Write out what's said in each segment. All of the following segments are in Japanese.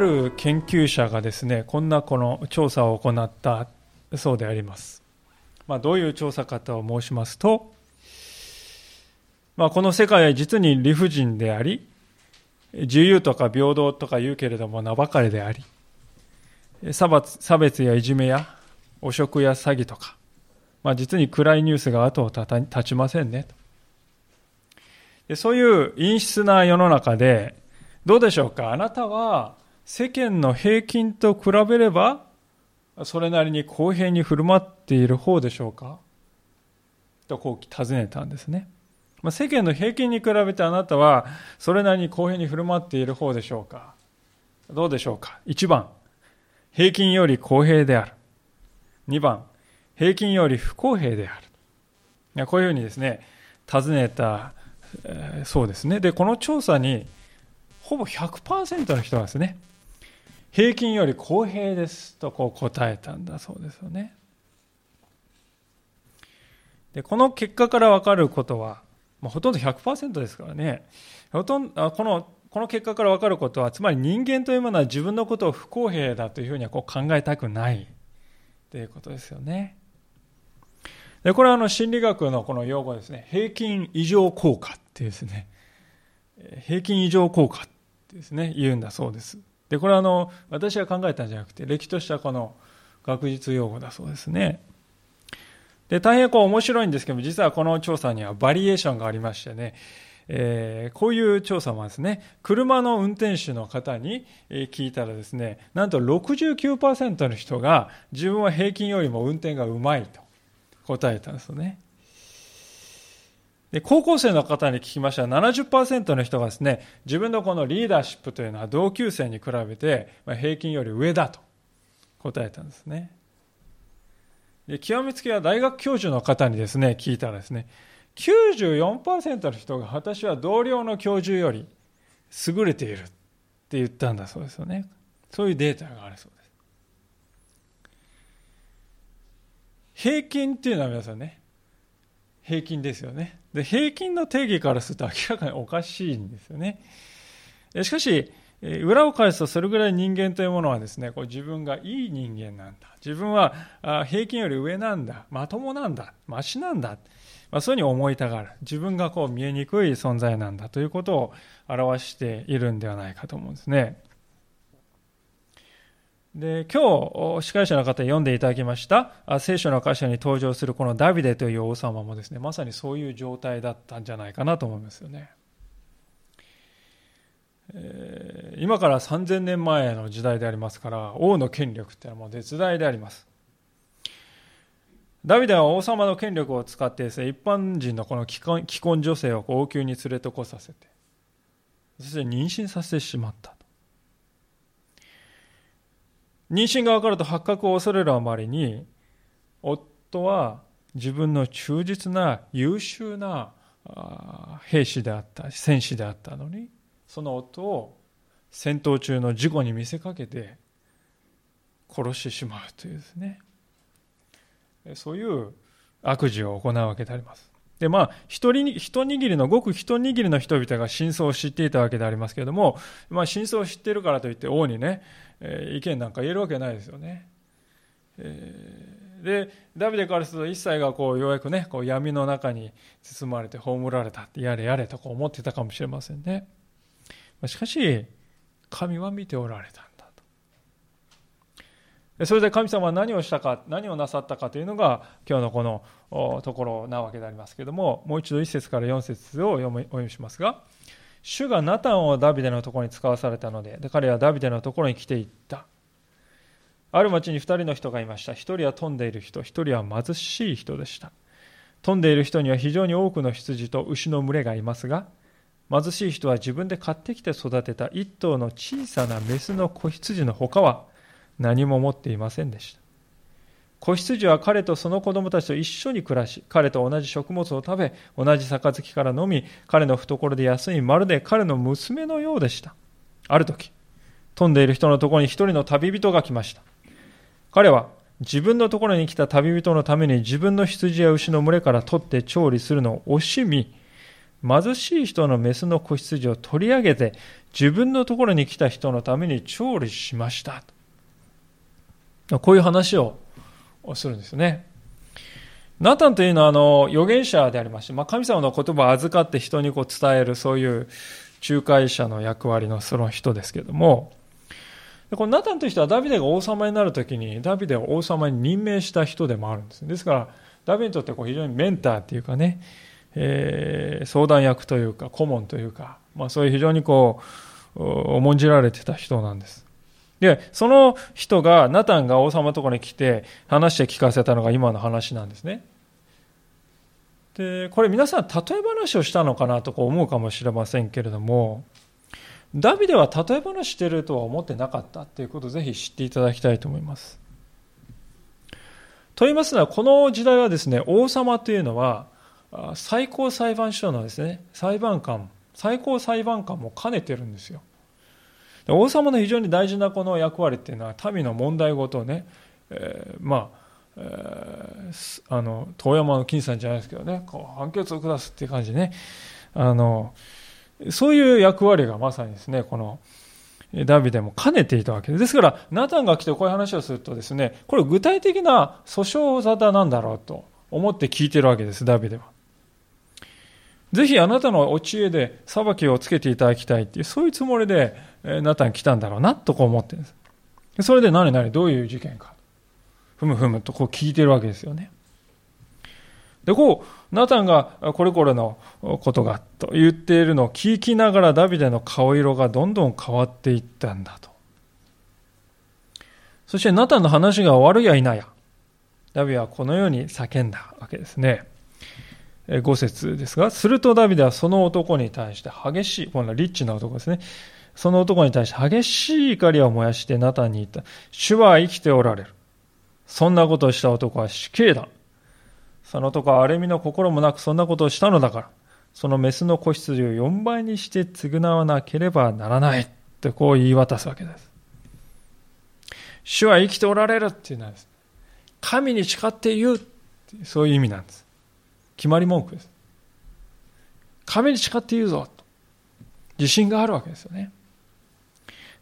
ある研究者がですねこんなこの調査を行ったそうであります、まあ、どういう調査かと申しますと、まあ、この世界は実に理不尽であり自由とか平等とか言うけれども名ばかりであり差別やいじめや汚職や詐欺とか、まあ、実に暗いニュースが後を絶ちませんねでそういう陰湿な世の中でどうでしょうか？あなたは世間の平均と比べればそれなりに公平に振る舞っている方でしょうか？とこう尋ねたんですね。まあ、世間の平均に比べてあなたはそれなりに公平に振る舞っている方でしょうか？どうでしょうか ?1 番、平均より公平である。2番、平均より不公平である。こういうふうにですね、尋ねた、えー、そうですね。で、この調査にほぼ100%の人がですね、平均より公平ですとこう答えたんだそうですよね。でこの結果から分かることは、まあ、ほとんど100%ですからねほとんどこのこの結果から分かることはつまり人間というものは自分のことを不公平だというふうにはこう考えたくないということですよね。でこれはあの心理学のこの用語ですね平均異常効果っていうですね平均異常効果ってですね言うんだそうです。で、これはあの、私が考えたんじゃなくて、歴としたこの学術用語だそうですね。で、大変こう面白いんですけども、実はこの調査にはバリエーションがありましてね、えー、こういう調査もですね、車の運転手の方に聞いたらですね、なんと69%の人が自分は平均よりも運転がうまいと答えたんですよね。で高校生の方に聞きました。ら70%の人がですね自分のこのリーダーシップというのは同級生に比べて平均より上だと答えたんですね。で極めつけは大学教授の方にですね聞いたらですね94%の人が私は同僚の教授より優れているって言ったんだそうですよね。そういうデータがあるそうです。平均っていうのは皆さんね平均ですよね。で、平均の定義からすると明らかにおかしいんですよね。しかし、裏を返すとそれぐらい人間というものはですね、こう自分がいい人間なんだ。自分は平均より上なんだ。まともなんだ。ましなんだ。まあ、そういうふうに思いたがる。自分がこう見えにくい存在なんだということを表しているんではないかと思うんですね。で今日司会者の方に読んでいただきました聖書の箇所に登場するこのダビデという王様もですねまさにそういう状態だったんじゃないかなと思いますよね、えー、今から3000年前の時代でありますから王の権力っていうのはもう絶大であります。ダビデは王様の権力を使ってですね一般人のこの既婚女性を王宮に連れてこさせてそして妊娠させてしまった。妊娠が分かると発覚を恐れるあまりに夫は自分の忠実な優秀な兵士であった戦士であったのにその夫を戦闘中の事故に見せかけて殺してしまうというですね。そういう悪事を行うわけであります。でまあ一人一握りのごく一握りの人々が真相を知っていたわけでありますけれども、まあ、真相を知っているからといって王にねえ意見なんか言えるわけないですよね。えー、でダビデからすると一切がこうようやくねこう闇の中に包まれて葬られたってやれやれとこう思ってたかもしれませんね。しかし神は見ておられた。それで神様は何をしたか何をなさったかというのが今日のこのところなわけでありますけどももう一度1節から4節をお読みしますが。主がナタンをダビデのところに使わされたのでで彼はダビデのところに来ていったある町に2人の人がいました1人は富んでいる人1人は貧しい人でした富んでいる人には非常に多くの羊と牛の群れがいますが貧しい人は自分で買ってきて育てた1頭の小さなメスの子羊の他は何も持っていませんでした子羊は彼とその子供たちと一緒に暮らし、彼と同じ食物を食べ、同じ杯から飲み、彼の懐で休み、まるで彼の娘のようでした。ある時、飛んでいる人のところに一人の旅人が来ました。彼は自分のところに来た旅人のために自分の羊や牛の群れから取って調理するのを惜しみ、貧しい人のメスの子羊を取り上げて自分のところに来た人のために調理しましたこういう話をするんですねナタンというのはあの預言者でありまして、まあ、神様の言葉を預かって人にこう伝えるそういう仲介者の役割のその人ですけどもこのナタンという人はダビデが王様になるときにダビデを王様に任命した人でもあるんですですからダビデにとってこう非常にメンターっていうかねえー、相談役というか顧問というか、まあ、そういう非常にこう重んじられてた人なんです。で、その人が、ナタンが王様のところに来て話して聞かせたのが今の話なんですね。で、これ皆さん例え話をしたのかなと思うかもしれませんけれども、ダビデは例え話してるとは思ってなかったということをぜひ知っていただきたいと思います。と言いますのは、この時代はですね、王様というのは、最高裁判所のですね、裁判官、最高裁判官も兼ねてるんですよ。王様の非常に大事なこの役割っていうのは民の問題ごとをね、えー、まあ、えー、あの遠山の金さんじゃないですけどねこう判決を下すっていう感じねあのそういう役割がまさにですねこのダビデも兼ねていたわけです。ですから、ナタンが来てこういう話をするとですね、これ具体的な訴訟沙汰なんだろうと思って聞いてるわけです、ダビデは。ぜひあなたのお知恵で裁きをつけていただきたいっていう、そういうつもりで、ナタン来たんだろうな、とこう思ってるんです。それで何々どういう事件か。ふむふむとこう聞いてるわけですよね。で、こう、ナタンがこれこれのことがと言っているのを聞きながらダビデの顔色がどんどん変わっていったんだと。そしてナタンの話が終わるや否や、ダビはこのように叫んだわけですね。5節ですが、するとダビデはその男に対して激しい、このリッチな男ですね。その男に対して激しい怒りを燃やしてナタンに言った。主は生きておられる。そんなことをした男は死刑だ。その男は荒れみの心もなくそんなことをしたのだから、そのメスの子羊を4倍にして償わなければならない。ってこう言い渡すわけです。主は生きておられるっていうのはです、神に誓って言うそういう意味なんです。決まり文句です。神に誓って言うぞと。自信があるわけですよね。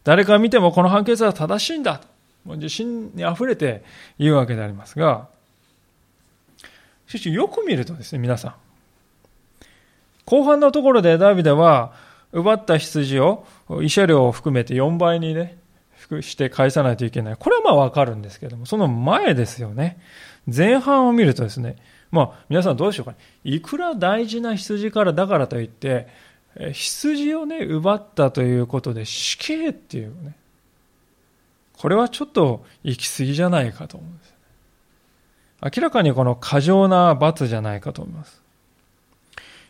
誰か見てもこの判決は正しいんだと。もう自信に溢れて言うわけでありますが、しかしよく見るとですね、皆さん。後半のところでダビデは奪った羊を慰謝料を含めて4倍にね、して返さないといけない。これはまあわかるんですけども、その前ですよね。前半を見るとですね、まあ、皆さんどうでしょうか、ね、いくら大事な羊からだからといって、羊をね、奪ったということで死刑っていうね、これはちょっと行き過ぎじゃないかと思うんです、明らかにこの過剰な罰じゃないかと思います。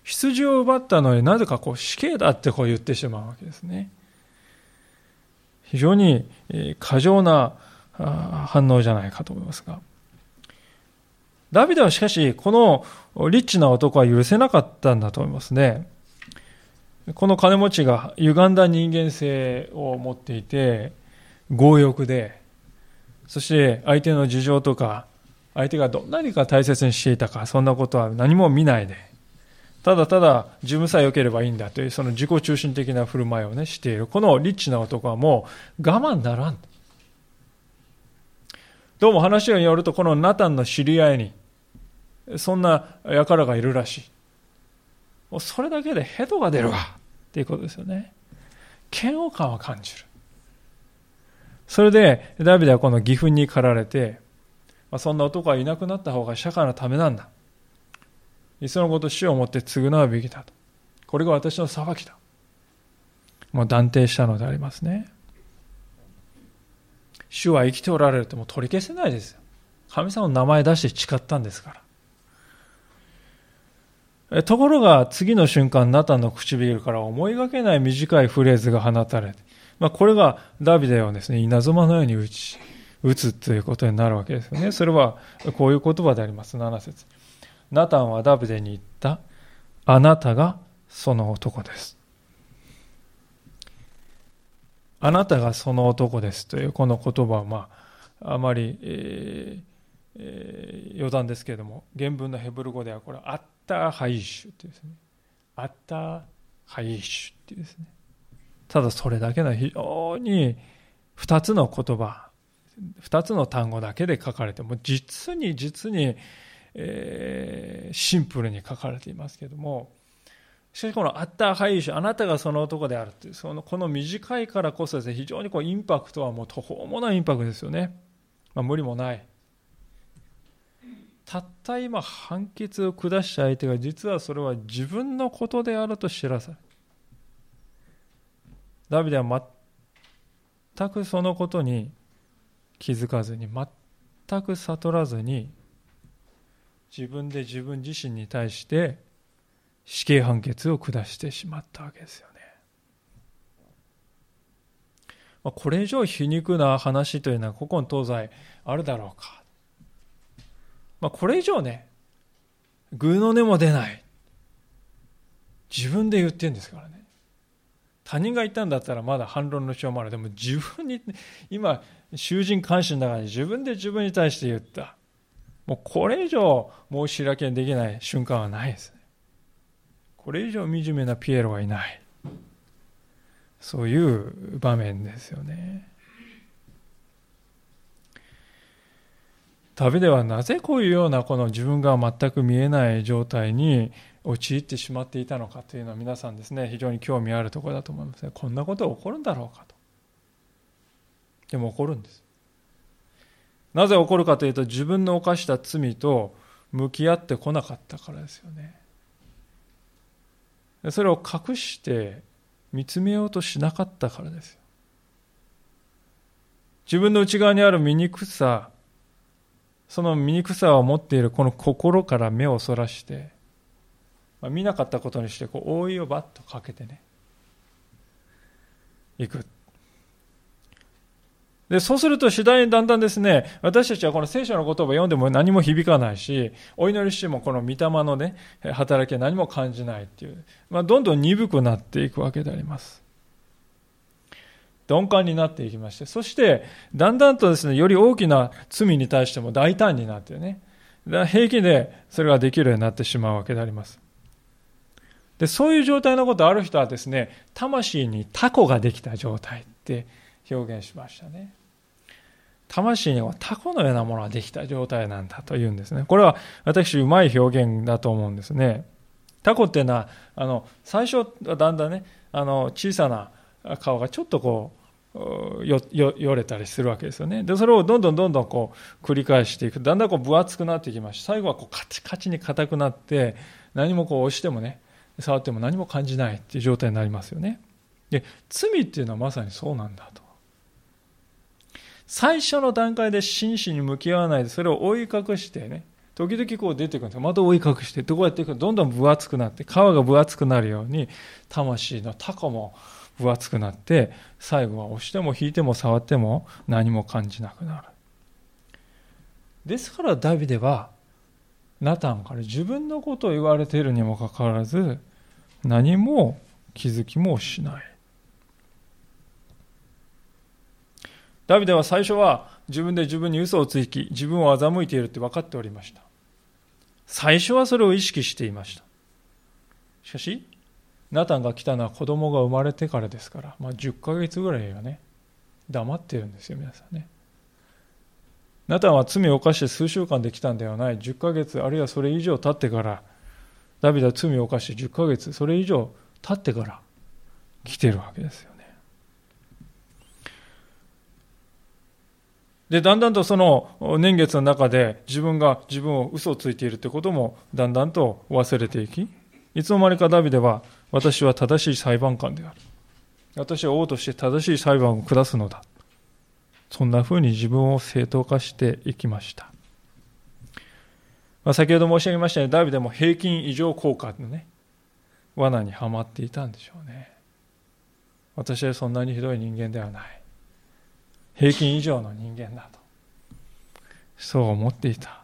羊を奪ったのになぜかこう死刑だってこう言ってしまうわけですね。非常に過剰な反応じゃないかと思いますが。ダビデはしかし、このリッチな男は許せなかったんだと思いますね。この金持ちが歪んだ人間性を持っていて、強欲で、そして相手の事情とか、相手がどんなにか大切にしていたか、そんなことは何も見ないで、ただただ自分さえ良ければいいんだという、その自己中心的な振る舞いをね、している。このリッチな男はもう我慢ならん。どうも話によると、このナタンの知り合いに、そんな輩がいるらしい。もうそれだけでヘドが出るわっていうことですよね。嫌悪感を感じる。それで、ダビデはこの義憤に駆られて、まあ、そんな男はいなくなった方が社会のためなんだ。いっそのこと死をもって償うべきだと。これが私の裁きだ。もう断定したのでありますね。主は生きておられるともう取り消せないですよ。神様の名前出して誓ったんですから。ところが次の瞬間、ナタンの唇から思いがけない短いフレーズが放たれて、まあ、これがダビデをですね、稲妻のように打ち、打つということになるわけですよね。それはこういう言葉であります。7節ナタンはダビデに言った。あなたがその男です。あなたがその男ですというこの言葉は、まあ、あまり、えーえー、余談ですけれども、原文のヘブル語ではこれ、אתה האיש というですね、אתה האיש っていうですね。ただそれだけの非常に二つの言葉、二つの単語だけで書かれて、も実に実に、えー、シンプルに書かれていますけども、しかしこの אתה האיש、あなたがその男であるっていう、そのこの短いからこそですね、非常にこうインパクトはもう途方もないインパクトですよね。まあ、無理もない。たった今判決を下した相手が実はそれは自分のことであると知らされダビデは全くそのことに気づかずに全く悟らずに自分で自分自身に対して死刑判決を下してしまったわけですよね。これ以上皮肉な話というのは古今東西あるだろうか。まあ、これ以上ね、偶の根も出ない。自分で言ってるんですからね。他人が言ったんだったらまだ反論のしようもある。でも自分に、今、囚人監視の中に自分で自分に対して言った。もうこれ以上申し開きできない瞬間はないですね。これ以上惨めなピエロはいない。そういう場面ですよね。旅ではなぜこういうようなこの自分が全く見えない状態に陥ってしまっていたのかというのは皆さんですね非常に興味あるところだと思いますね。こんなこと起こるんだろうかと。でも起こるんです。なぜ起こるかというと自分の犯した罪と向き合ってこなかったからですよね。それを隠して見つめようとしなかったからですよ。自分の内側にある醜さその醜さを持っているこの心から目をそらして、まあ、見なかったことにしてこう覆いをバッとかけてねいく。でそうすると次第にだんだんですね私たちはこの聖書の言葉を読んでも何も響かないしお祈りしてもこの御霊のね働きは何も感じないっていう、まあ、どんどん鈍くなっていくわけであります。鈍感になっていきまして、そして、だんだんとですね、より大きな罪に対しても大胆になってね、平気でそれができるようになってしまうわけであります。で、そういう状態のことある人はですね、魂にタコができた状態って表現しましたね。魂にはタコのようなものができた状態なんだというんですね。これは私、うまい表現だと思うんですね。タコっていうのは、あの、最初はだんだんね、あの、小さな顔がちょっとこう、よよれたりするわけですよね。で、それをどんどんどんどんこう繰り返していく。だんだんこう分厚くなっていきまし、最後はこうカチカチに硬くなって、何もこう押してもね、触っても何も感じないっていう状態になりますよね。で、罪っていうのはまさにそうなんだと。最初の段階で真摯に向き合わないで、それを追い隠してね、時々こう出てくるんですまた追い隠して、どうやっていくどんどん分厚くなって、皮が分厚くなるように、魂のタコも分厚くなって最後は押しても引いても触っても何も感じなくなる。ですからダビデはナタンから自分のことを言われているにもかかわらず何も気づきもしない。ダビデは最初は自分で自分に嘘をつき自分を欺いているって分かっておりました。最初はそれを意識していました。しかしナタンが来たのは子供が生まれてからですから、まあ、10ヶ月ぐらいはね黙ってるんですよ皆さんね。ナタンは罪を犯して数週間で来たんではない。10ヶ月あるいはそれ以上経ってからダビデは罪を犯して10ヶ月それ以上経ってから来てるわけですよね。でだんだんとその年月の中で自分が自分を嘘をついているということもだんだんと忘れていきいつの間にかダビデは私は正しい裁判官である。私は王として正しい裁判を下すのだ。そんな風に自分を正当化していきました。まあ、先ほど申し上げましたように、ダビデも平均異常効果のね、罠にはまっていたんでしょうね。私はそんなにひどい人間ではない。平均以上の人間だと。そう思っていた。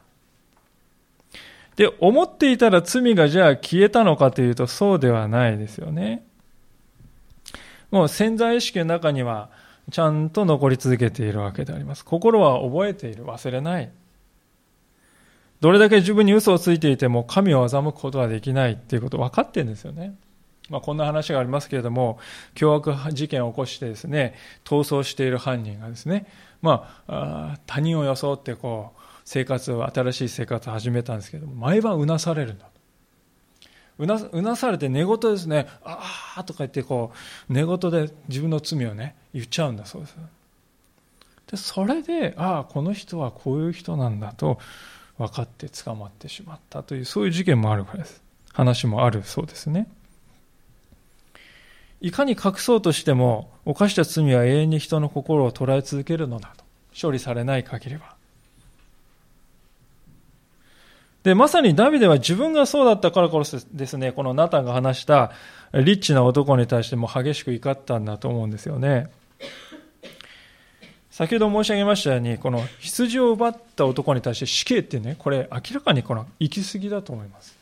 で、思っていたら罪がじゃあ消えたのかというとそうではないですよね。もう潜在意識の中にはちゃんと残り続けているわけであります。心は覚えている、忘れない。どれだけ自分に嘘をついていても神を欺くことはできないっていうこと分かってるんですよね。まあ、こんな話がありますけれども、凶悪事件を起こしてですね、逃走している犯人がですね、まあ、他人を装ってこう、生活を、新しい生活を始めたんですけど、毎晩うなされるんだ。うなうなされて寝言ですね、ああとか言ってこう、寝言で自分の罪をね、言っちゃうんだそうです。でそれで、ああ、この人はこういう人なんだと分かって捕まってしまったという、そういう事件もあるからです。話もあるそうですね。いかに隠そうとしても、犯した罪は永遠に人の心を捉え続けるのだと。処理されない限りは。で、まさにダビデは自分がそうだったからこそですね、このナタンが話したリッチな男に対しても激しく怒ったんだと思うんですよね。先ほど申し上げましたように、この羊を奪った男に対して死刑ってね、これ明らかにこの行き過ぎだと思います。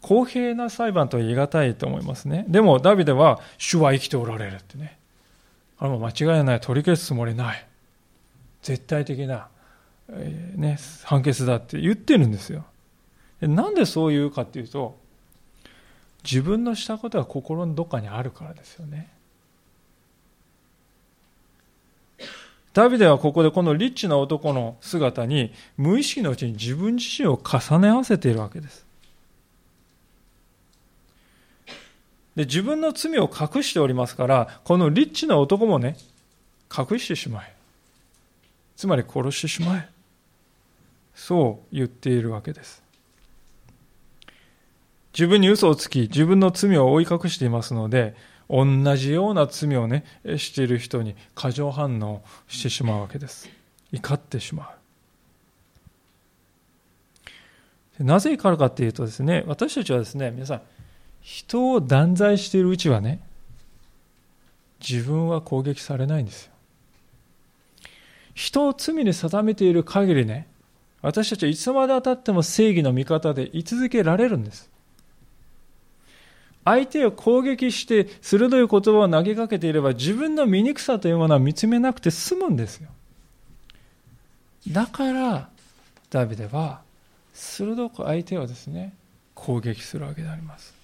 公平な裁判とは言い難いと思いますね。でもダビデは主は生きておられるってね。あれも間違いない、取り消すつもりない。絶対的な、えー、ね、判決だって言ってるんですよ。なんでそう言うかっていうと、自分のしたことが心のどっかにあるからですよね。ダビデはここでこのリッチな男の姿に無意識のうちに自分自身を重ね合わせているわけです。で自分の罪を隠しておりますから、このリッチな男もね、隠してしまえ。つまり殺してしまえ。そう言っているわけです。自分に嘘をつき、自分の罪を覆い隠していますので、同じような罪をね、している人に過剰反応してしまうわけです。怒ってしまう。なぜ怒るかっていうとですね、私たちはですね、皆さん、人を断罪しているうちはね、自分は攻撃されないんですよ。人を罪に定めている限りね、私たちはいつまでたっても正義の味方で居続けられるんです。相手を攻撃して鋭い言葉を投げかけていれば自分の醜さというものは見つめなくて済むんですよ。だからダビデは鋭く相手をですね攻撃するわけであります。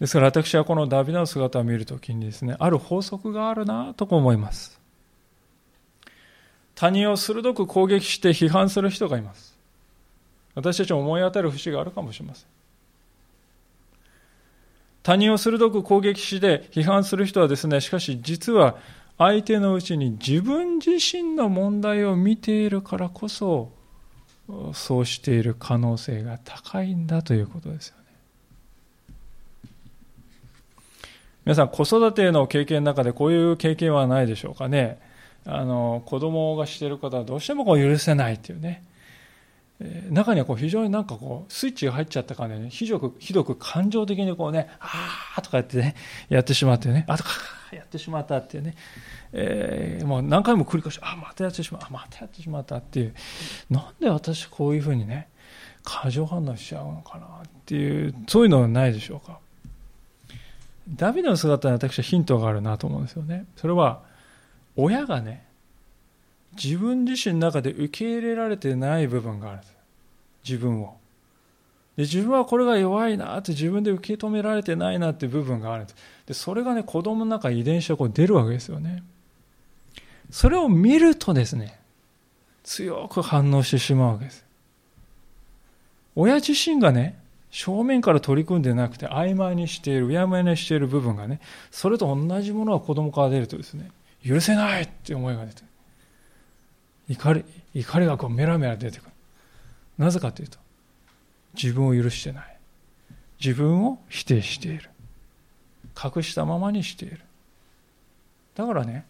ですから私はこのダビデの姿を見るときにですね、ある法則があるなと思います。他人を鋭く攻撃して批判する人がいます。私たちも思い当たる節があるかもしれません。他人を鋭く攻撃して批判する人はですね、しかし実は相手のうちに自分自身の問題を見ているからこそ、そうしている可能性が高いんだということですよね。皆さん、子育ての経験の中でこういう経験はないでしょうかね。あの、子供がしている方はどうしてもこう許せないっていうね。中にはこう非常になんかこうスイッチが入っちゃった感じで、ね、ひどくひどく感情的にこうね、あーとかやってね、やってしまってね、あとかやってしまったっていうね、え、もう何回も繰り返し、あ、またやってしまった、あ、またやってしまったっていう、なんで私こういうふうにね、過剰反応しちゃうのかなっていう、そういうのはないでしょうか。ダビデの姿に私はヒントがあるなと思うんですよね。それは、親がね、自分自身の中で受け入れられてない部分があるんです。自分を。で自分はこれが弱いなって自分で受け止められてないなって部分があるんです。でそれがね子供の中遺伝子がこう出るわけですよね。それを見るとですね強く反応してしまうわけです。親自身がね正面から取り組んでなくて曖昧にしているうやむやにしている部分がねそれと同じものが子供から出るとですね許せないって思いが出て怒り、怒りがこうメラメラ出てくる。なぜかというと、自分を許してない。自分を否定している。隠したままにしている。だからね、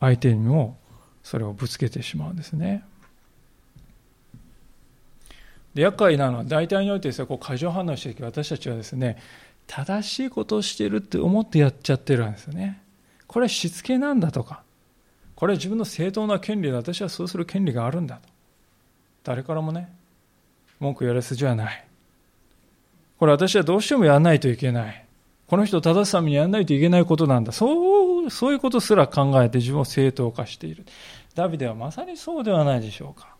相手にもそれをぶつけてしまうんですね。で厄介なのは大体において、こう過剰反応していき私たちはですね、正しいことをしているって思ってやっちゃってるんですよね。これはしつけなんだとか、これは自分の正当な権利だ。私はそうする権利があるんだと。誰からもね、文句言われ筋はない。これ私はどうしてもやらないといけない。この人を正すためにやらないといけないことなんだ。そう、そういうことすら考えて自分を正当化している。ダビデはまさにそうではないでしょうか。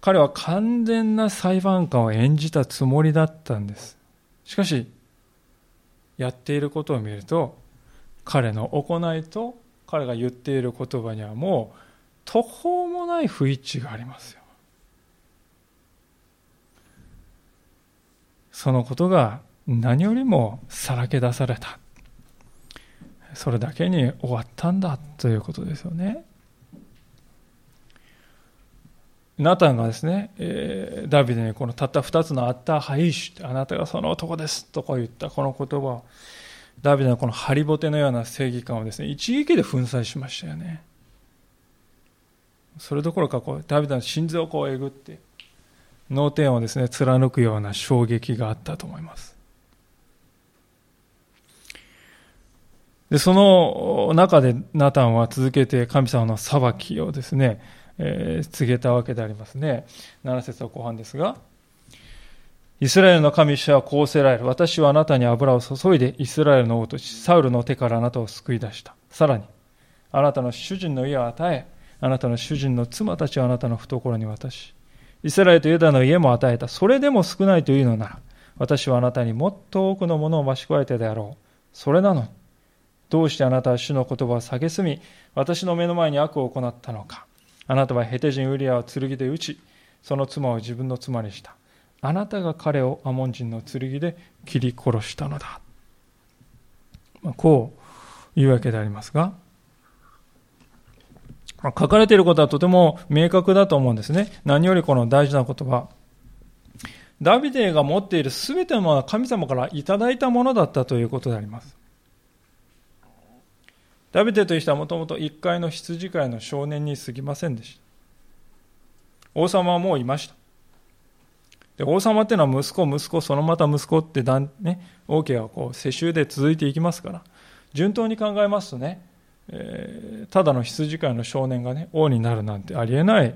彼は完全な裁判官を演じたつもりだったんです。しかし、やっていることを見ると、彼の行いと彼が言っている言葉にはもう途方もない不一致がありますよ。そのことが何よりもさらけ出された。それだけに終わったんだということですよね。ナタンがですね、えー、ダビデにこのたった2つのアッターハイシュあなたがその男ですとか言ったこの言葉をダビデのこのハリボテのような正義感をですね一撃で粉砕しましたよね。それどころかこうダビデの心臓をこうえぐって脳天をですね貫くような衝撃があったと思います。でその中でナタンは続けて神様の裁きをですねえ、告げたわけでありますね。7節の後半ですが、イスラエルの神主はこうせられる。私はあなたに油を注いでイスラエルの王とし、サウルの手からあなたを救い出した。さらに、あなたの主人の家を与え、あなたの主人の妻たちをあなたの懐に渡し、イスラエルとユダの家も与えた。それでも少ないというのなら、私はあなたにもっと多くのものを増し加えてであろう。それなのに、どうしてあなたは主の言葉を蔑み、私の目の前に悪を行ったのか。あなたはヘテ人ウリアを剣で撃ち、その妻を自分の妻にした。あなたが彼をアモン人の剣で切り殺したのだ。まあ、こう言うわけでありますが、ま書かれていることはとても明確だと思うんですね。何よりこの大事な言葉。ダビデが持っている全てのものは神様からいただいたものだったということであります。ダビデという人はもともと一階の羊飼いの少年に過ぎませんでした。王様はもういました。で王様っていうのは息子、息子、そのまた息子ってだん、ね、王家はこう世襲で続いていきますから、順当に考えますとね、えー、ただの羊飼いの少年がね、王になるなんてありえない。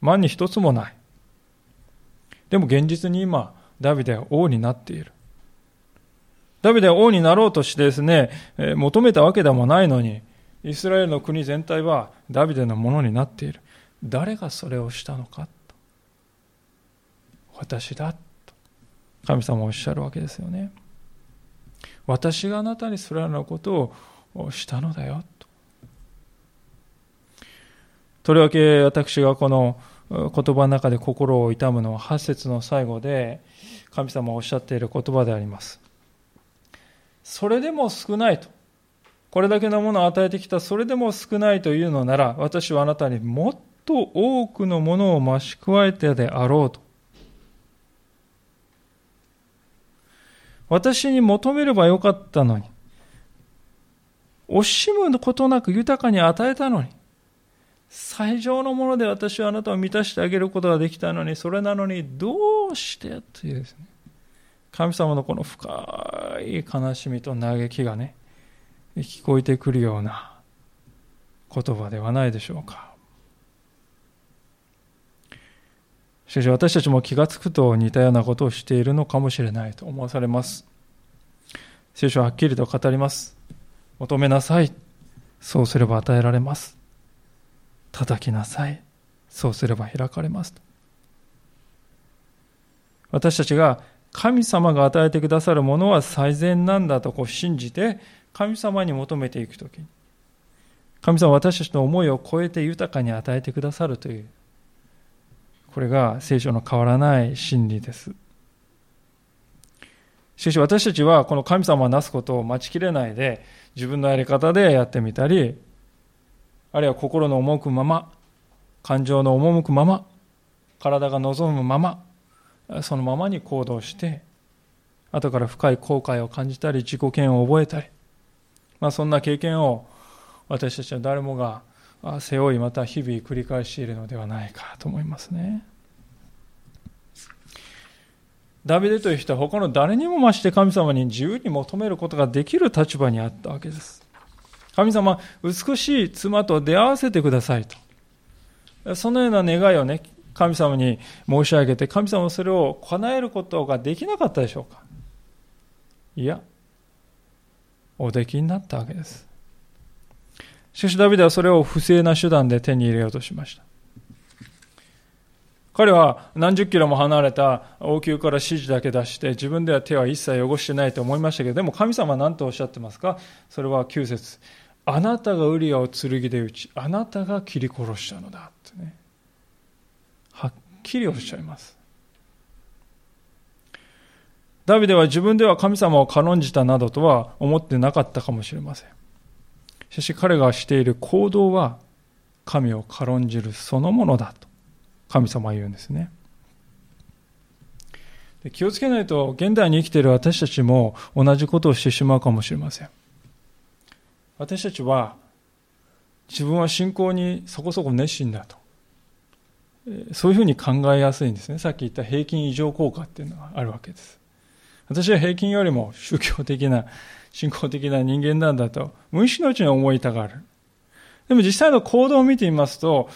万に一つもない。でも現実に今、ダビデは王になっている。ダビデは王になろうとしてですね、求めたわけでもないのに、イスラエルの国全体はダビデのものになっている。誰がそれをしたのかと私だと神様おっしゃるわけですよね。私があなたにそれらのことをしたのだよと。とりわけ私がこの言葉の中で心を痛むのは8節の最後で神様おっしゃっている言葉であります。それでも少ないと。これだけのものを与えてきたそれでも少ないというのなら、私はあなたにもっと多くのものを増し加えてであろうと。私に求めればよかったのに、惜しむことなく豊かに与えたのに、最上のもので私はあなたを満たしてあげることができたのに、それなのにどうしてというですね。神様のこの深い悲しみと嘆きがね、聞こえてくるような言葉ではないでしょうか。しかし私たちも気がつくと似たようなことをしているのかもしれないと思わされます。聖書ははっきりと語ります。求めなさい。そうすれば与えられます。叩きなさい。そうすれば開かれます。私たちが神様が与えてくださるものは最善なんだとこう信じて神様に求めていくときに神様は私たちの思いを超えて豊かに与えてくださるというこれが聖書の変わらない真理です。しかし私たちはこの神様がなすことを待ちきれないで自分のやり方でやってみたりあるいは心の赴くまま感情の赴くまま体が望むままそのままに行動して後から深い後悔を感じたり自己嫌悪を覚えたり、まあ、そんな経験を私たちは誰もが背負いまた日々繰り返しているのではないかと思いますね。ダビデという人は他の誰にも増して神様に自由に求めることができる立場にあったわけです。神様美しい妻と出会わせてくださいと。そのような願いをね神様に申し上げて、神様はそれを叶えることができなかったでしょうか？いや、おできになったわけです。しかしダビデはそれを不正な手段で手に入れようとしました。彼は何十キロも離れた王宮から指示だけ出して自分では手は一切汚してないと思いましたけどでも神様は何とおっしゃってますか？それは9節あなたがウリアを剣で打ちあなたが切り殺したのだってねはっきりおっしゃいますダビデは自分では神様を軽んじたなどとは思ってなかったかもしれませんしかし彼がしている行動は神を軽んじるそのものだと神様は言うんですね。気をつけないと現代に生きている私たちも同じことをしてしまうかもしれません。私たちは自分は信仰にそこそこ熱心だと。そういうふうに考えやすいんですね。さっき言った平均異常効果っていうのがあるわけです。私は平均よりも宗教的な、信仰的な人間なんだと、無意識のうちに思いたがる。でも実際の行動を見てみますと、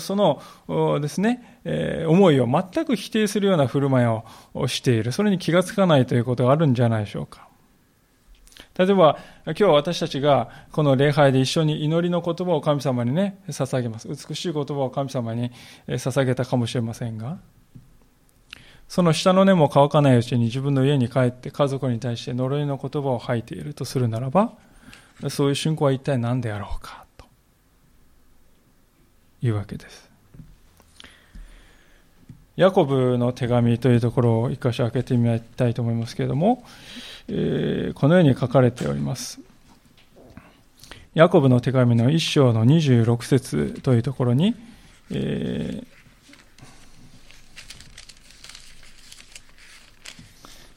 そのですね、え、思いを全く否定するような振る舞いをしている。それに気がつかないということがあるんじゃないでしょうか。例えば、今日私たちがこの礼拝で一緒に祈りの言葉を神様にね、捧げます。美しい言葉を神様に捧げたかもしれませんが、その下の根も乾かないうちに自分の家に帰って家族に対して呪いの言葉を吐いているとするならば、そういう信仰は一体何であろうかと。いうわけです。ヤコブの手紙というところを一箇所開けてみたいと思いますけれども、えー、このように書かれております。ヤコブの手紙の一章の26節というところに、えー、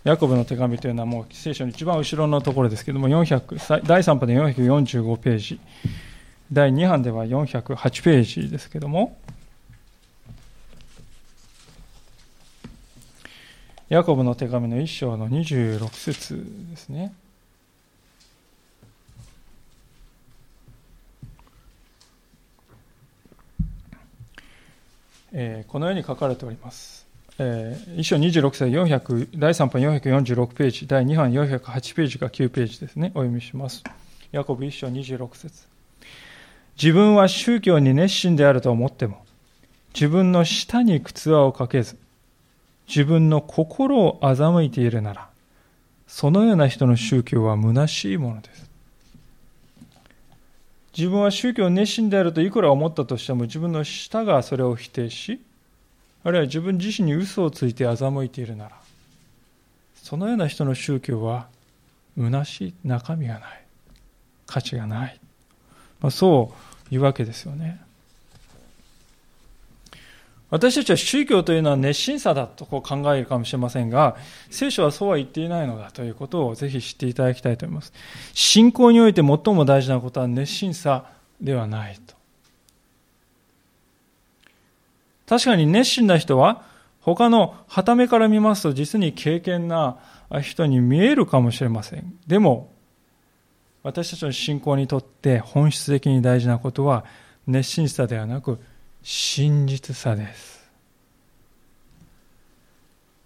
ヤコブの手紙というのはもう聖書の一番後ろのところですけれども、400第3波で445ページ。第2版では408ページですけれども、ヤコブの手紙の1章の26節ですね。えー、このように書かれております。えー、1章26節400第3版446ページ、第2版408ページか9ページですね。お読みします。ヤコブ1章26節自分は宗教に熱心であると思っても、自分の舌に靴輪をかけず、自分の心を欺いているなら、そのような人の宗教は虚しいものです。自分は宗教熱心であるといくら思ったとしても自分の舌がそれを否定し、あるいは自分自身に嘘をついて欺いているなら、そのような人の宗教は虚しい、中身がない、価値がない。まあ、そういうわけですよね。私たちは宗教というのは熱心さだとこう考えるかもしれませんが、聖書はそうは言っていないのだということをぜひ知っていただきたいと思います。信仰において最も大事なことは熱心さではないと。確かに熱心な人は他の旗目から見ますと実に敬虔な人に見えるかもしれません。でも、私たちの信仰にとって本質的に大事なことは熱心さではなく真実さです。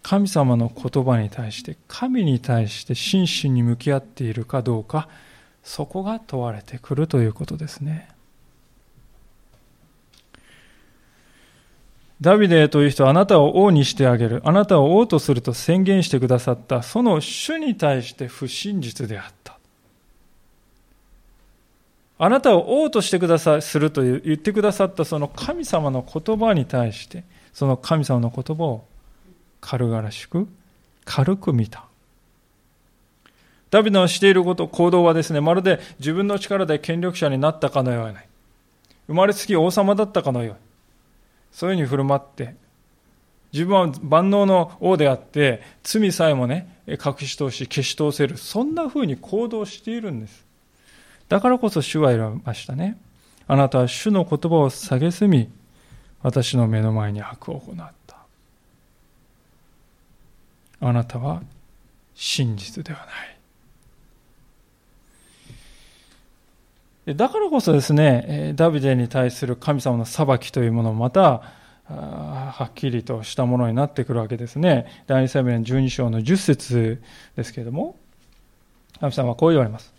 神様の言葉に対して神に対して真摯に向き合っているかどうかそこが問われてくるということですね。ダビデという人はあなたを王にしてあげる。あなたを王とすると宣言してくださった。その主に対して不真実であった。あなたを王としてくださすると言ってくださったその神様の言葉に対して、その神様の言葉を軽々しく、軽く見た。ダビデのしていること、行動はですね、まるで自分の力で権力者になったかのように、生まれつき王様だったかのように、そういうふうに振る舞って、自分は万能の王であって、罪さえもね、隠し通し、消し通せる、そんなふうに行動しているんです。だからこそ主は選びましたね。あなたは主の言葉を蔑み、私の目の前に悪を行った。あなたは真実ではない。だからこそですね、ダビデに対する神様の裁きというものもまた、はっきりとしたものになってくるわけですね。第二サムエル12章の10節ですけれども、神様はこう言われます。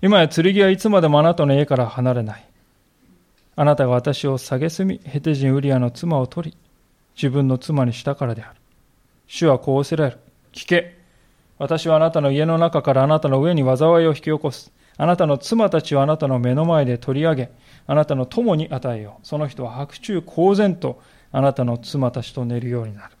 今や剣はいつまでもあなたの家から離れない。あなたが私を蔑み、ヘテ人ウリアの妻を取り、自分の妻にしたからである。主はこうおせられる。聞け。私はあなたの家の中からあなたの上に災いを引き起こす。あなたの妻たちをあなたの目の前で取り上げ、あなたの友に与えよう。その人は白昼公然とあなたの妻たちと寝るようになる。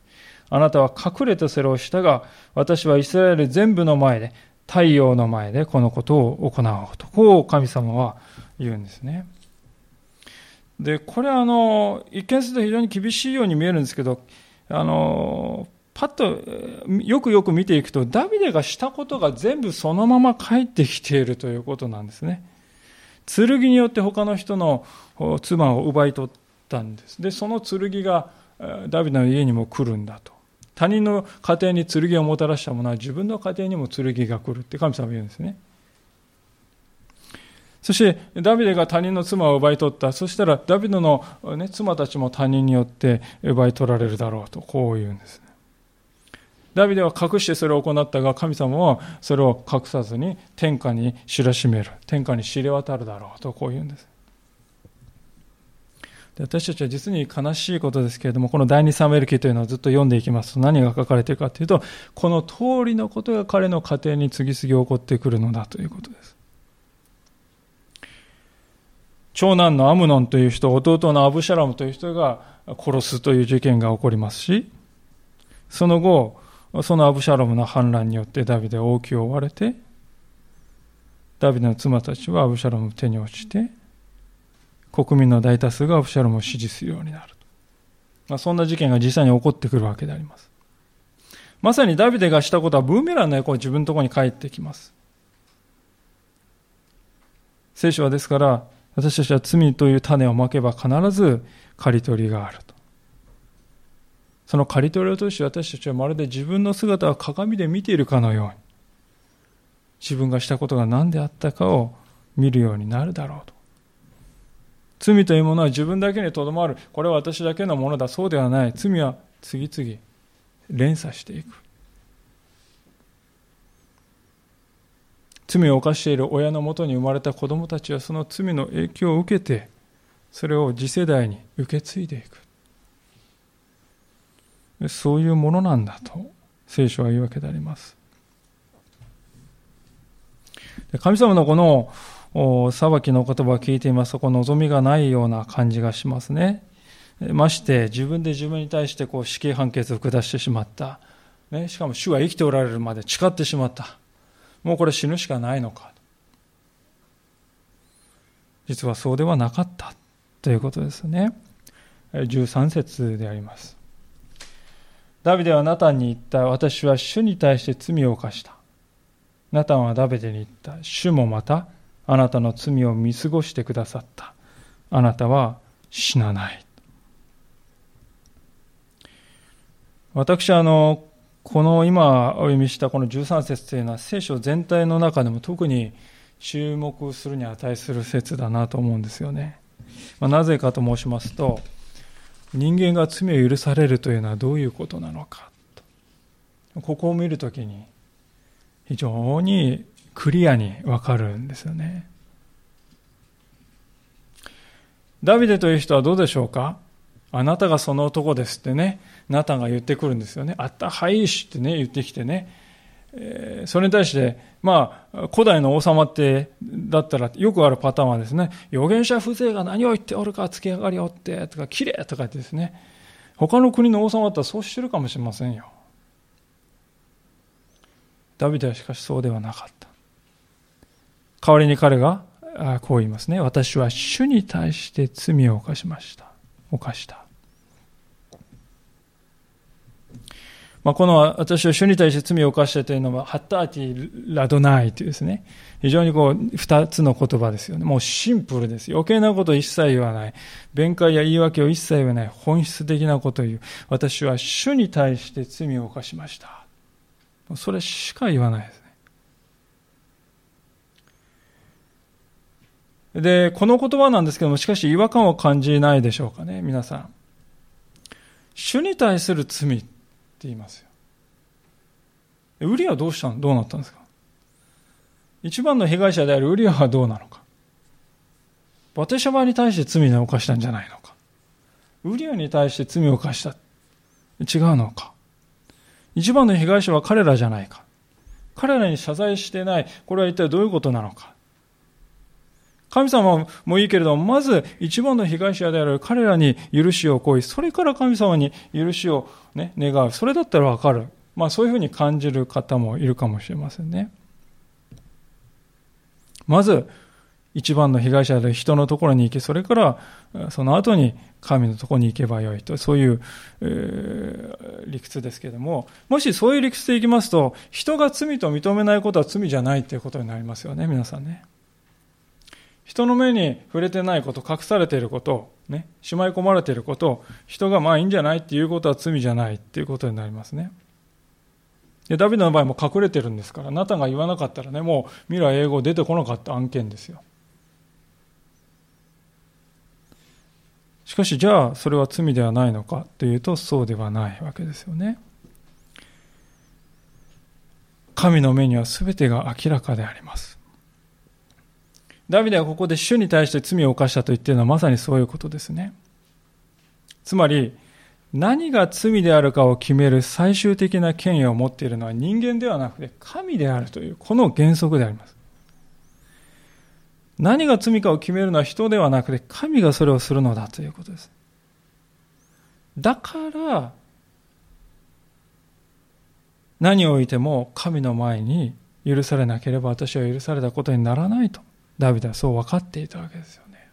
あなたは隠れてそれをしたが、私はイスラエル全部の前で、太陽の前でこのことを行おうと。こう神様は言うんですね。で、これはあの、一見すると非常に厳しいように見えるんですけど、あの、パッとよくよく見ていくと、ダビデがしたことが全部そのまま返ってきているということなんですね。剣によって他の人の妻を奪い取ったんです。で、その剣がダビデの家にも来るんだと。他人の家庭に剣をもたらしたものは自分の家庭にも剣が来るって神様は言うんですね。そして、ダビデが他人の妻を奪い取った。そしたら、ダビデの、ね、妻たちも他人によって奪い取られるだろうと、こう言うんです。ダビデは隠してそれを行ったが、神様はそれを隠さずに天下に知らしめる。天下に知れ渡るだろうと、こう言うんです。私たちは実に悲しいことですけれども、この第二サムエル記というのをずっと読んでいきますと何が書かれているかというと、この通りのことが彼の家庭に次々起こってくるのだということです。長男のアムノンという人、弟のアブシャラムという人が殺すという事件が起こりますし、その後、そのアブシャロムの反乱によってダビデは王宮を追われて、ダビデの妻たちはアブシャロムの手に落ちて、国民の大多数がアブシャロムを支持するようになる。まあ、そんな事件が実際に起こってくるわけであります。まさにダビデがしたことはブーメランのように自分のところに帰ってきます。聖書はですから、私たちは罪という種をまけば必ず刈り取りがあると。その刈り取りを通して私たちはまるで自分の姿を鏡で見ているかのように、自分がしたことが何であったかを見るようになるだろうと。罪というものは自分だけにとどまる。これは私だけのものだ。そうではない。罪は次々連鎖していく。罪を犯している親のもとに生まれた子供たちはその罪の影響を受けて、それを次世代に受け継いでいく。そういうものなんだと聖書は言うわけであります。神様のこの裁きの言葉を聞いていますと、こ望みがないような感じがしますね。まして、自分で自分に対してこう死刑判決を下してしまった。ね、しかも主は生きておられるまで誓ってしまった。もうこれ死ぬしかないのか。実はそうではなかったということですね。13節であります。ダビデはナタンに言った。私は主に対して罪を犯した。ナタンはダビデに言った。主もまたあなたの罪を見過ごしてくださった。あなたは死なない。私はあの、この今お読みしたこの13節というのは聖書全体の中でも特に注目するに値する説だなと思うんですよね。まあ、なぜかと申しますと、人間が罪を許されるというのはどういうことなのかとここを見るときに非常にクリアにわかるんですよね。ダビデという人はどうでしょうか？あなたがその男ですってね、ナタンが言ってくるんですよね。あったはいしってね、言ってきてね。え、それに対して、まあ、古代の王様って、だったらよくあるパターンはですね、預言者風情が何を言っておるか、つけ上がりおって、とか、綺麗とか言ってですね、他の国の王様だったらそうしてるかもしれませんよ。ダビデはしかしそうではなかった。代わりに彼が、こう言いますね。私は主に対して罪を犯しました。犯した。まあ、この私は主に対して罪を犯したというのは、ハッターティ・ラドナイというですね、非常にこう、二つの言葉ですよね。もうシンプルです。余計なこと一切言わない。弁解や言い訳を一切言わない。本質的なことを言う。私は主に対して罪を犯しました。それしか言わないですね。で、この言葉なんですけども、しかし違和感を感じないでしょうかね、皆さん。主に対する罪って言いますよ。ウリアはどうしたどうなったんですか？一番の被害者であるウリアはどうなのか？バテシャバに対して罪を犯したんじゃないのか？ウリアに対して罪を犯した。違うのか？一番の被害者は彼らじゃないか？彼らに謝罪してない。これは一体どういうことなのか？神様もいいけれども、まず一番の被害者である彼らに許しを請い、それから神様に許しを、ね、願う。それだったらわかる。まあそういうふうに感じる方もいるかもしれませんね。まず、一番の被害者である人のところに行き、それからその後に神のところに行けばよいと、そういう、えー、理屈ですけれども、もしそういう理屈でいきますと、人が罪と認めないことは罪じゃないということになりますよね、皆さんね。人の目に触れてないこと、隠されていること、ね、しまい込まれていることを、人がまあいいんじゃないっていうことは罪じゃないっていうことになりますね。で、ダビデの場合も隠れてるんですから、あなたが言わなかったらね、もう未来英語出てこなかった案件ですよ。しかし、じゃあ、それは罪ではないのかというと、そうではないわけですよね。神の目には全てが明らかであります。ダビデはここで主に対して罪を犯したと言っているのはまさにそういうことですね。つまり、何が罪であるかを決める最終的な権威を持っているのは人間ではなくて神であるという、この原則であります。何が罪かを決めるのは人ではなくて神がそれをするのだということです。だから、何を置いても神の前に許されなければ私は許されたことにならないと。ダビデはそう分かっていたわけですよね。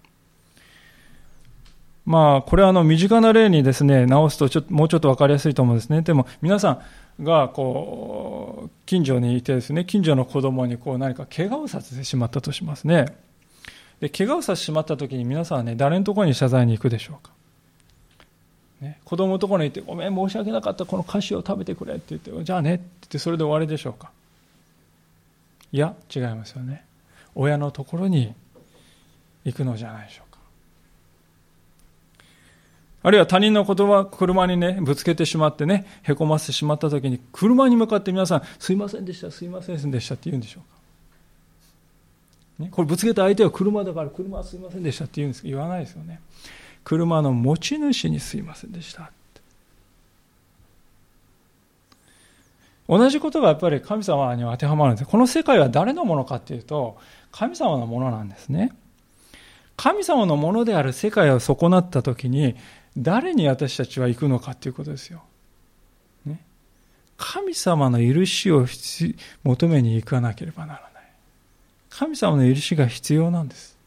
まあ、これはあの身近な例にですね、直すとちょっともうちょっと分かりやすいと思うんですね。でも皆さんがこう、近所にいてですね、近所の子供にこう何か怪我をさせてしまったとしますね。で、怪我をさせてしまった時に皆さんはね、誰のところに謝罪に行くでしょうか。ね、子供のところに行って、ごめん、申し訳なかった、この菓子を食べてくれって言って、じゃあねって言って、それで終わりでしょうか。いや、違いますよね。親のところに行くのじゃないでしょうか。あるいは他人の言葉、車にね、ぶつけてしまってね、へこませてしまった時に、車に向かって皆さん、すいませんでした、すいませんでしたって言うんでしょうか。ね、これぶつけた相手は車だから、車はすいませんでしたって言うんですけど、言わないですよね。車の持ち主にすいませんでした。同じことがやっぱり神様に当てはまるんです。この世界は誰のものかっていうと、神様のものなんですね。神様のものである世界を損なった時に、誰に私たちは行くのかっていうことですよ。ね、神様の許しを求めに行かなければならない。神様の許しが必要なんです。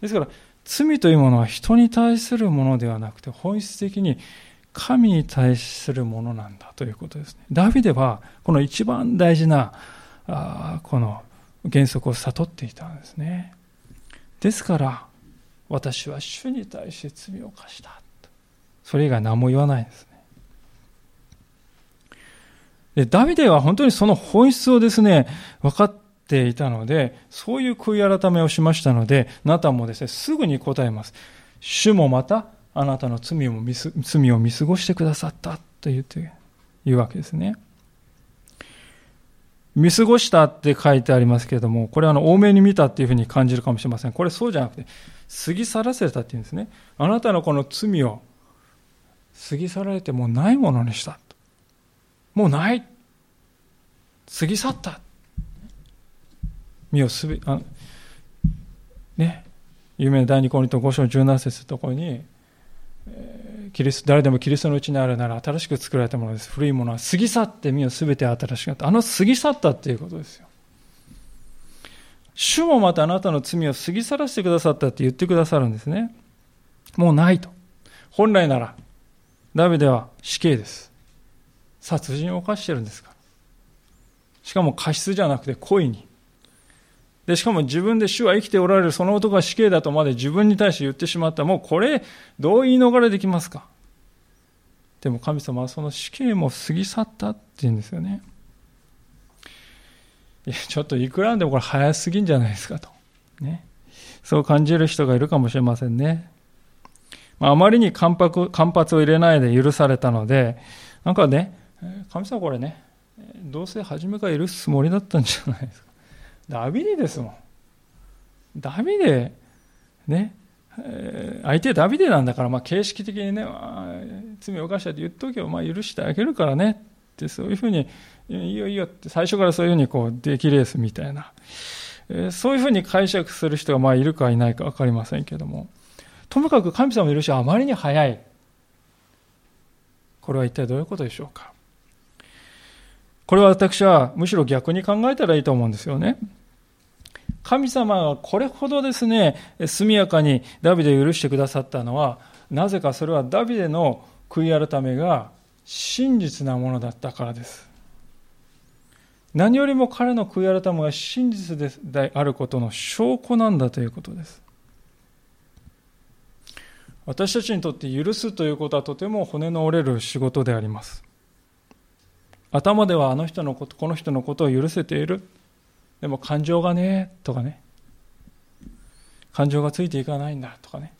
ですから、罪というものは人に対するものではなくて、本質的に神に対するものなんだということですね。ダビデはこの一番大事なあこの原則を悟っていたんですね。ですから私は主に対して罪を犯した。それ以外何も言わないんですね。でダビデは本当にその本質をですね、分かっていたので、そういう悔い改めをしましたので、ナタンもですね、すぐに答えます。主もまたあなたの罪を見罪を見過ごしてくださったと言って言うわけですね。見過ごしたって書いてありますけれども、これはあの多めに見たっていうふうに感じるかもしれません。これそうじゃなくて、過ぎ去らせたっていうんですね。あなたのこの罪を過ぎ去られてもうないものにした。もうない。過ぎ去った。身をすべ、あね、有名な第二コリント5章17節のところに、キリスト誰でもキリストのうちにあるなら新しく作られたものです。古いものは過ぎ去って身を全て新しくなった。あの過ぎ去ったっていうことですよ。主もまたあなたの罪を過ぎ去らせてくださったって言ってくださるんですね。もうないと。本来なら、ダビデは死刑です。殺人を犯してるんですから。しかも過失じゃなくて故意に。で、しかも自分で主は生きておられるその男が死刑だとまで自分に対して言ってしまった。もうこれ、どう言い逃れできますか？でも神様はその死刑も過ぎ去ったって言うんですよね。いや、ちょっといくらでもこれ早すぎんじゃないですかと。ね。そう感じる人がいるかもしれませんね。まあ、まりに間髪間髪を入れないで許されたので、なんかね、神様これね、どうせ初めから許すつもりだったんじゃないですか。ダビデですもん。ダビデ、ね、相手ダビデなんだから、まあ、形式的にね、罪を犯したって言っとけば、まあ、許してあげるからね。ってそういうふうにいいよいいよって最初からそういうふうにこう出来レースみたいな、えそういうふうに解釈する人がまあいるかいないか分かりませんけども。ともかく神様の許しはあまりに早い。これは一体どういうことでしょうか。これは私はむしろ逆に考えたらいいと思うんですよね。神様がこれほどですね、速やかにダビデを許してくださったのは、なぜかそれはダビデの悔い改めが真実なものだったからです。何よりも彼の悔い改めが真実であることの証拠なんだということです。私たちにとって許すということはとても骨の折れる仕事であります。頭ではあの人のこと、この人のことを許せている。でも感情がね、とかね。感情がついていかないんだ、とかね。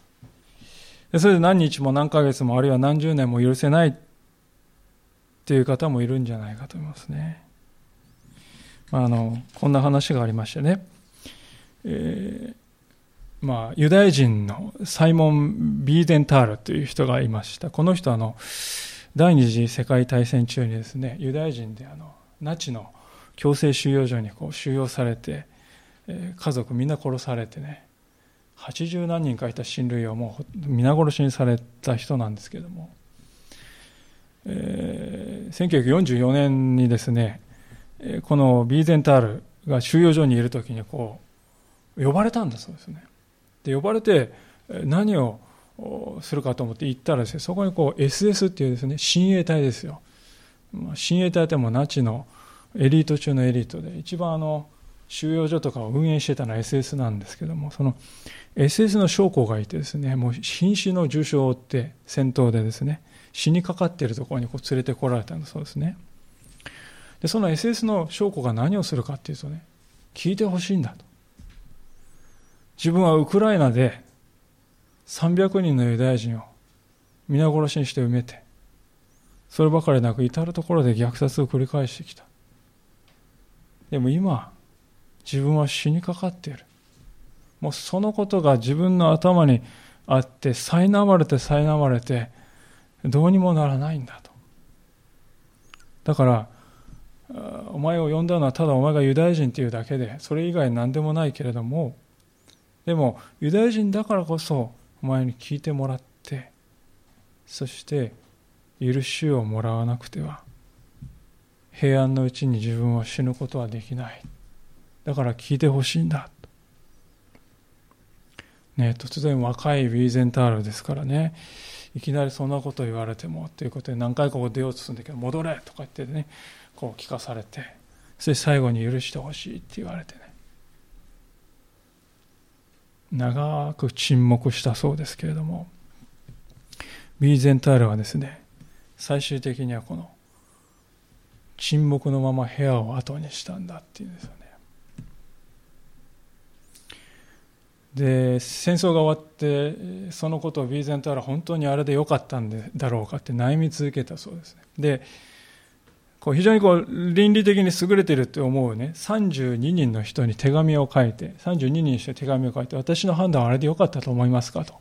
それで何日も何ヶ月もあるいは何十年も許せないっていう方もいるんじゃないかと思いますね。まあ、あのこんな話がありましてね、えー、まあ、ユダヤ人のサイモン・ビーデンタールという人がいました。この人あの第二次世界大戦中にですね、ユダヤ人であのナチの強制収容所にこう収容されて、えー、家族みんな殺されてね、80何人かいた親類をもう皆殺しにされた人なんですけれども、えー、1944年にですね、このビーゼンタールが収容所にいる時にこう呼ばれたんだそうですね。で呼ばれて何をするかと思って行ったらですね、そこにこう SS っていうですね、親衛隊ですよ。親衛隊ってもナチのエリート中のエリートで、一番あの、収容所とかを運営してたのは SS なんですけども、その SS の将校がいてですね、もう瀕死の重傷を負って戦闘でですね、死にかかっているところにこう連れてこられたんだそうですね。で、その SS の将校が何をするかっていうとね、聞いてほしいんだと。自分はウクライナで300人のユダヤ人を皆殺しにして埋めて、そればかりなく至る所で虐殺を繰り返してきた。でも今、自分は死にかかっている。もうそのことが自分の頭にあって、苛まれて苛まれて、どうにもならないんだと。だから、お前を呼んだのはただお前がユダヤ人というだけで、それ以外何でもないけれども、でもユダヤ人だからこそお前に聞いてもらって、そして許しをもらわなくては、平安のうちに自分は死ぬことはできない。だから聞いてほしいんだ。ね、突然若いビーゼンタールですからね、いきなりそんなこと言われてもということで何回かここ出ようとするんだけど、戻れとか言ってね、こう聞かされて、そして最後に許してほしいって言われてね。長く沈黙したそうですけれども、ビーゼンタールはですね、最終的にはこの沈黙のまま部屋を後にしたんだっていうんですよね。で戦争が終わってそのことをビーゼンタールは本当にあれでよかったんだろうかって悩み続けたそうですね。でこう非常にこう倫理的に優れていると思うね、32人の人に手紙を書いて、32人にして手紙を書いて、私の判断はあれでよかったと思いますかと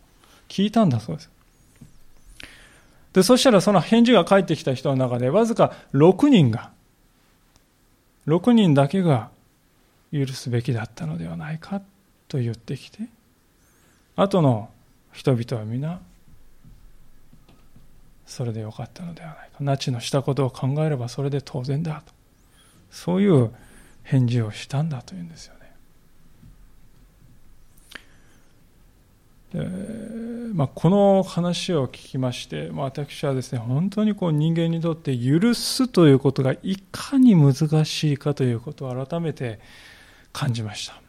聞いたんだそうです。で、そしたらその返事が返ってきた人の中で、わずか6人が、6人だけが許すべきだったのではないかと言ってきて、後の人々は皆それでよかったのではないか。ナチのしたことを考えればそれで当然だと。そういう返事をしたんだというんですよね。まあ、この話を聞きまして、まあ、私はですね、本当にこう人間にとって許すということがいかに難しいかということを改めて感じました。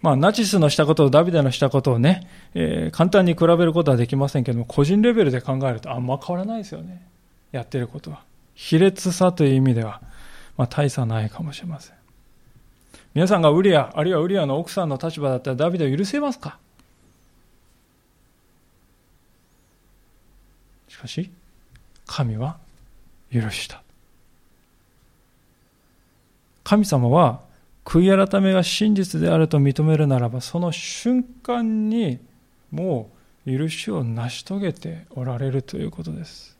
まあ、ナチスのしたこととダビデのしたことをね、えー、簡単に比べることはできませんけども、個人レベルで考えるとあんま変わらないですよね。やってることは。卑劣さという意味では、まあ、大差ないかもしれません。皆さんがウリア、あるいはウリアの奥さんの立場だったらダビデを許せますか？しかし、神は許した。神様は悔い改めが真実であると認めるならば、その瞬間にもう許しを成し遂げておられるということです。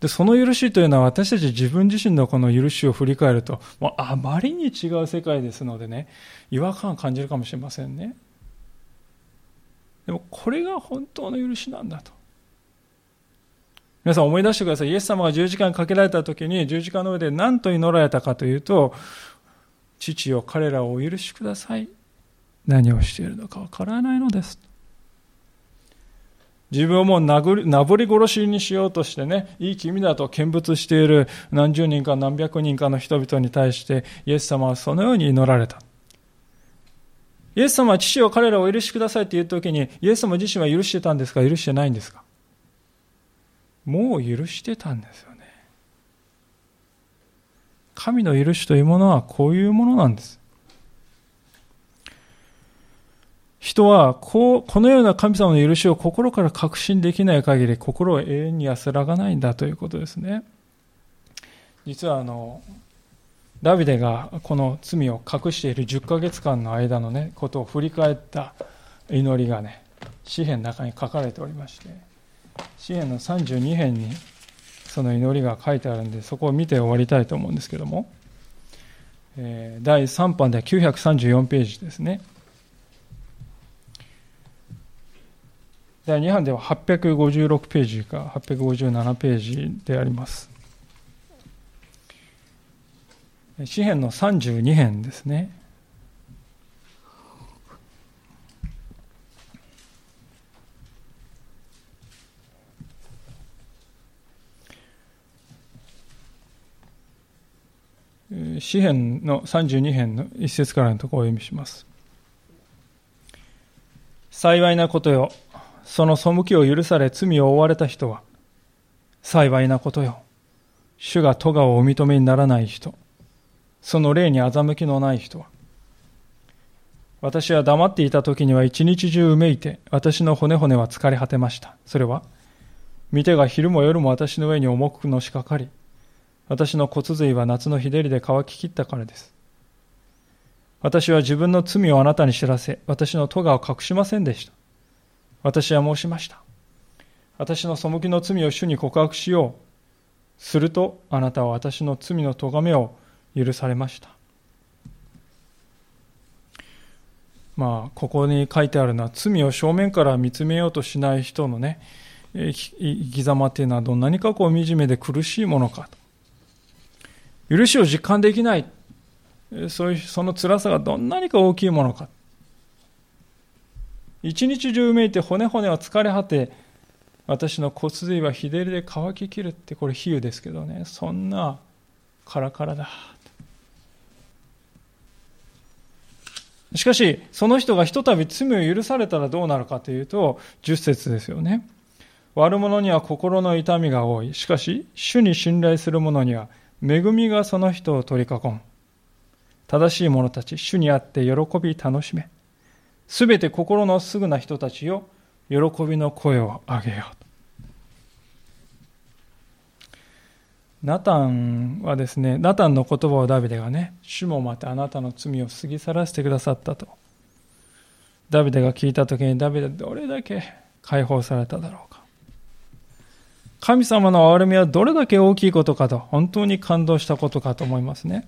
で、その許しというのは私たち自分自身のこの許しを振り返ると、もうあまりに違う世界ですのでね、違和感を感じるかもしれませんね。でもこれが本当の許しなんだと。皆さん思い出してください。イエス様が十字架にかけられた時に十字架の上で何と祈られたかというと、父よ彼らをお許しください。何をしているのかわからないのです。自分をもう殴り、なぶり殺しにしようとしてね、いい君だと見物している何十人か何百人かの人々に対して、イエス様はそのように祈られた。イエス様は父を彼らを許しくださいって言うときに、イエス様自身は許してたんですか？許してないんですか？もう許してたんですよね。神の許しというものはこういうものなんです。人はこう、このような神様の許しを心から確信できない限り、心を永遠に安らがないんだということですね。実はあの、ダビデがこの罪を隠している10ヶ月間の間のね、ことを振り返った祈りがね、詩篇の中に書かれておりまして、詩篇の32編にその祈りが書いてあるんで、そこを見て終わりたいと思うんですけども、えー、第3版では934ページですね。第2版では856ページか857ページであります。詩篇の32編ですね。詩篇の32編の一節からのところをお読みします。幸いなことよ。その背きを許され罪を負われた人は、幸いなことよ。主が咎をお認めにならない人、その霊に欺きのない人は、私は黙っていた時には一日中うめいて、私の骨骨は疲れ果てました。それは、見てが昼も夜も私の上に重くのしかかり、私の骨髄は夏の日照りで乾ききったからです。私は自分の罪をあなたに知らせ、私の咎を隠しませんでした。私は申しました。私の背きの罪を主に告白しよう。すると、あなたは私の罪の咎めを許されました。まあ、ここに書いてあるのは、罪を正面から見つめようとしない人のね、生き様っていうのはどんなにかこう惨めで苦しいものかと。許しを実感できない。そういう、その辛さがどんなにか大きいものか。一日中めいて骨骨は疲れ果て、私の骨髄は日照りで乾ききるって、これ比喩ですけどね、そんなカラカラだ。しかし、その人がひとたび罪を許されたらどうなるかというと、十節ですよね。悪者には心の痛みが多い。しかし、主に信頼する者には、恵みがその人を取り囲む。正しい者たち、主にあって喜び楽しめ。すべて心のすぐな人たちよ、喜びの声を上げよう。ナタンはですね、ナタンの言葉をダビデがね、主もまたあなたの罪を過ぎ去らせてくださったと。ダビデが聞いた時にダビデどれだけ解放されただろうか。神様の憐れみはどれだけ大きいことかと、本当に感動したことかと思いますね。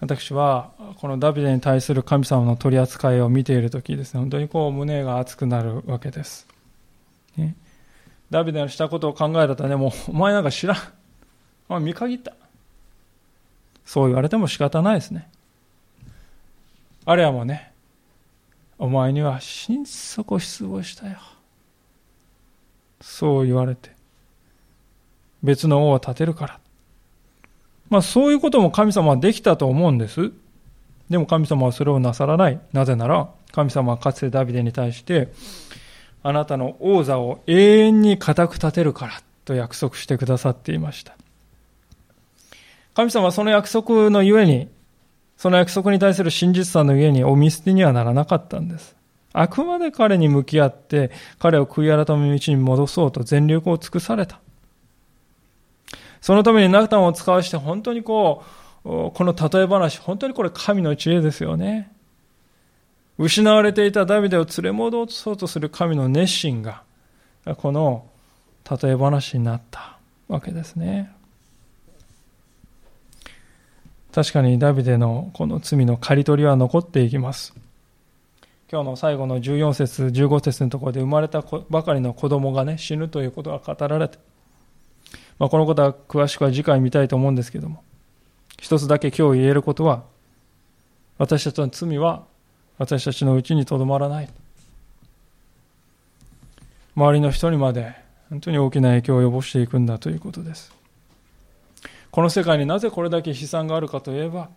私は、このダビデに対する神様の取り扱いを見ているときですね、本当にこう胸が熱くなるわけです。ねダビデのしたことを考えたとね、もうお前なんか知らん。見限った。そう言われても仕方ないですね。あれはもうね、お前には心底失望したよ。そう言われて、別の王を立てるから。まあそういうことも神様はできたと思うんです。でも神様はそれをなさらない。なぜなら、神様はかつてダビデに対して、あなたの王座を永遠に固く立てるからと約束してくださっていました。神様はその約束のゆえに、その約束に対する真実さのゆえにお見捨てにはならなかったんです。あくまで彼に向き合って、彼を悔い改めの道に戻そうと全力を尽くされた。そのためにナフタンを使わして本当にこう、この例え話、本当にこれ神の知恵ですよね。失われていたダビデを連れ戻そうとする神の熱心が、この例え話になったわけですね。確かにダビデのこの罪の刈り取りは残っていきます。今日の最後の14節15節のところで生まれたばかりの子供がね死ぬということが語られて、まあ、このことは詳しくは次回見たいと思うんですけども一つだけ今日言えることは私たちの罪は私たちのうちにとどまらない周りの人にまで本当に大きな影響を及ぼしていくんだということですこの世界になぜこれだけ悲惨があるかといえば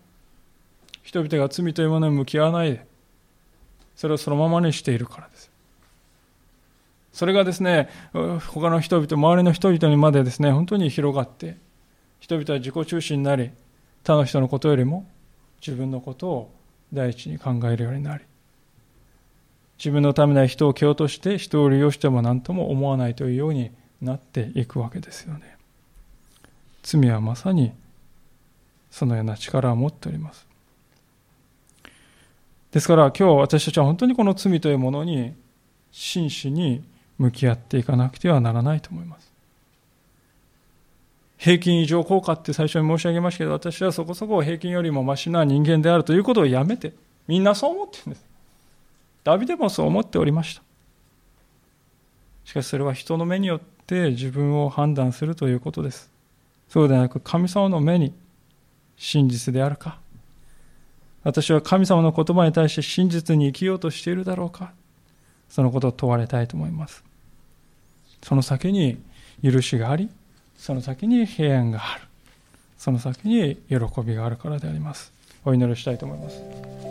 人々が罪というものに向き合わないでそれをそのままにしているからです。それがですね、他の人々、周りの人々にまでですね、本当に広がって、人々は自己中心になり、他の人のことよりも自分のことを第一に考えるようになり、自分のためな人を蹴落として人を利用しても何とも思わないというようになっていくわけですよね。罪はまさにそのような力を持っております。ですから今日私たちは本当にこの罪というものに真摯に向き合っていかなくてはならないと思います。平均異常効果って最初に申し上げましたけど、私はそこそこ平均よりもマシな人間であるということをやめて、みんなそう思ってるんです。ダビデもそう思っておりました。しかしそれは人の目によって自分を判断するということです。そうではなく神様の目に真実であるか、私は神様の言葉に対して真実に生きようとしているだろうかそのことを問われたいと思います。その先に許しがあり、その先に平安がある。その先に喜びがあるからであります。お祈りしたいと思います。